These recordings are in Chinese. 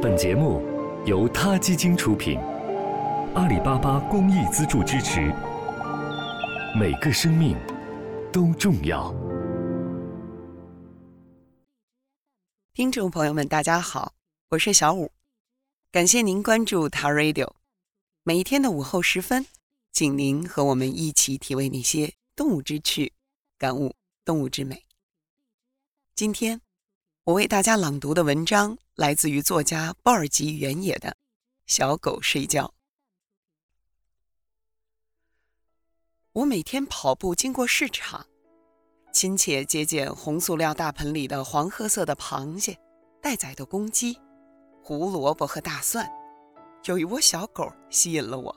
本节目由他基金出品，阿里巴巴公益资助支持。每个生命都重要。听众朋友们，大家好，我是小五，感谢您关注他 Radio。每一天的午后时分，请您和我们一起体味那些动物之趣，感悟动物之美。今天我为大家朗读的文章来自于作家鲍尔吉原野的《小狗睡觉》。我每天跑步经过市场，亲切接见红塑料大盆里的黄褐色的螃蟹、待宰的公鸡、胡萝卜和大蒜。有一窝小狗吸引了我。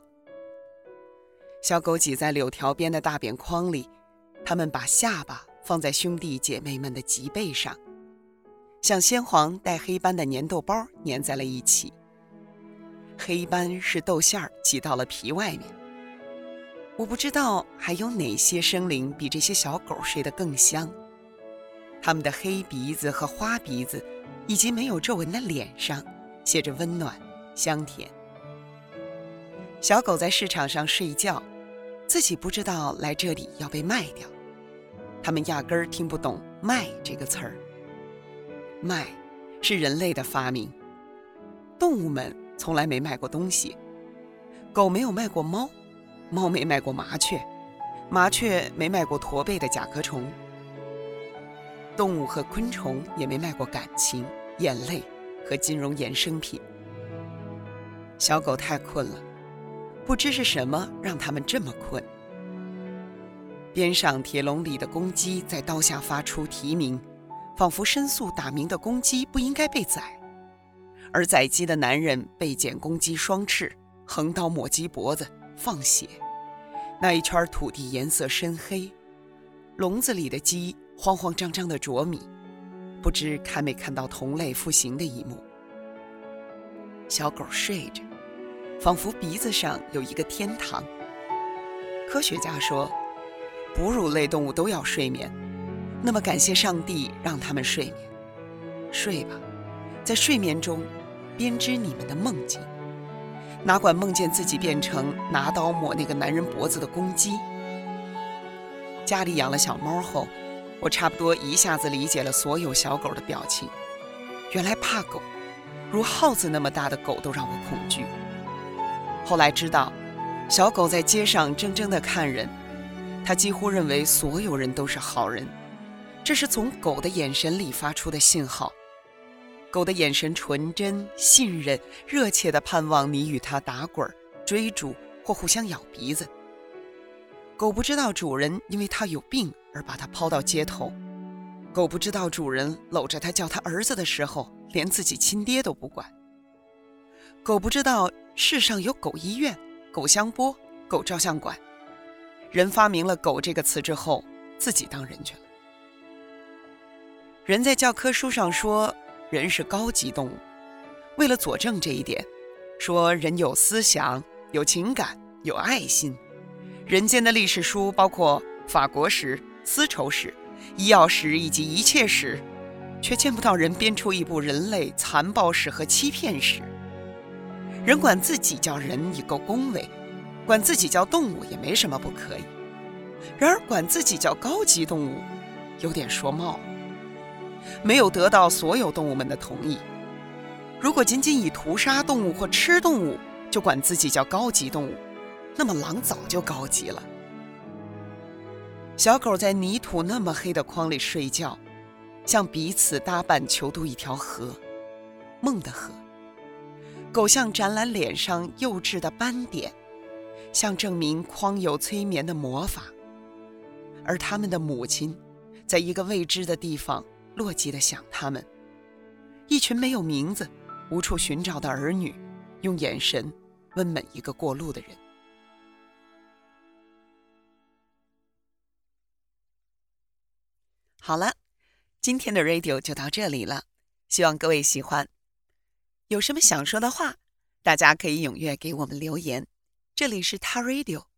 小狗挤在柳条边的大扁筐里，它们把下巴放在兄弟姐妹们的脊背上，像鲜黄带黑斑的粘豆包粘在了一起。黑斑是豆馅儿挤到了皮外面。我不知道还有哪些生灵比这些小狗睡得更香。它们的黑鼻子和花鼻子，以及没有皱纹的脸上，写着温暖、香甜。小狗在市场上睡觉，自己不知道来这里要被卖掉。它们压根儿听不懂“卖”这个词儿。卖，是人类的发明。动物们从来没卖过东西，狗没有卖过猫。猫没卖过麻雀，麻雀没卖过驼背的甲壳虫。动物和昆虫也没卖过感情、眼泪和金融衍生品。小狗太困了，不知是什么让它们这么困。边上铁笼里的公鸡在刀下发出啼鸣，仿佛申诉打鸣的公鸡不应该被宰。而宰鸡的男人被剪公鸡双翅，横刀抹鸡脖子。放血，那一圈土地颜色深黑，笼子里的鸡慌慌张张地啄米，不知看没看到同类复刑的一幕。小狗睡着，仿佛鼻子上有一个天堂。科学家说，哺乳类动物都要睡眠，那么感谢上帝让他们睡眠。睡吧，在睡眠中编织你们的梦境。哪管梦见自己变成拿刀抹那个男人脖子的公鸡。家里养了小猫后，我差不多一下子理解了所有小狗的表情。原来怕狗，如耗子那么大的狗都让我恐惧。后来知道，小狗在街上怔怔地看人，它几乎认为所有人都是好人，这是从狗的眼神里发出的信号。狗的眼神纯真、信任、热切地盼望你与它打滚、追逐或互相咬鼻子。狗不知道主人因为它有病而把它抛到街头，狗不知道主人搂着它叫它儿子的时候，连自己亲爹都不管。狗不知道世上有狗医院、狗香波、狗照相馆。人发明了“狗”这个词之后，自己当人去了。人在教科书上说。人是高级动物，为了佐证这一点，说人有思想、有情感、有爱心。人间的历史书包括法国史、丝绸史、医药史以及一切史，却见不到人编出一部人类残暴史和欺骗史。人管自己叫人已够恭维，管自己叫动物也没什么不可以。然而管自己叫高级动物，有点说冒了。没有得到所有动物们的同意。如果仅仅以屠杀动物或吃动物就管自己叫高级动物，那么狼早就高级了。小狗在泥土那么黑的筐里睡觉，像彼此搭伴求渡一条河，梦的河。狗像展览脸上幼稚的斑点，像证明筐有催眠的魔法。而他们的母亲，在一个未知的地方。落寂的想他们，一群没有名字、无处寻找的儿女，用眼神问每一个过路的人。好了，今天的 radio 就到这里了，希望各位喜欢。有什么想说的话，大家可以踊跃给我们留言。这里是他 radio。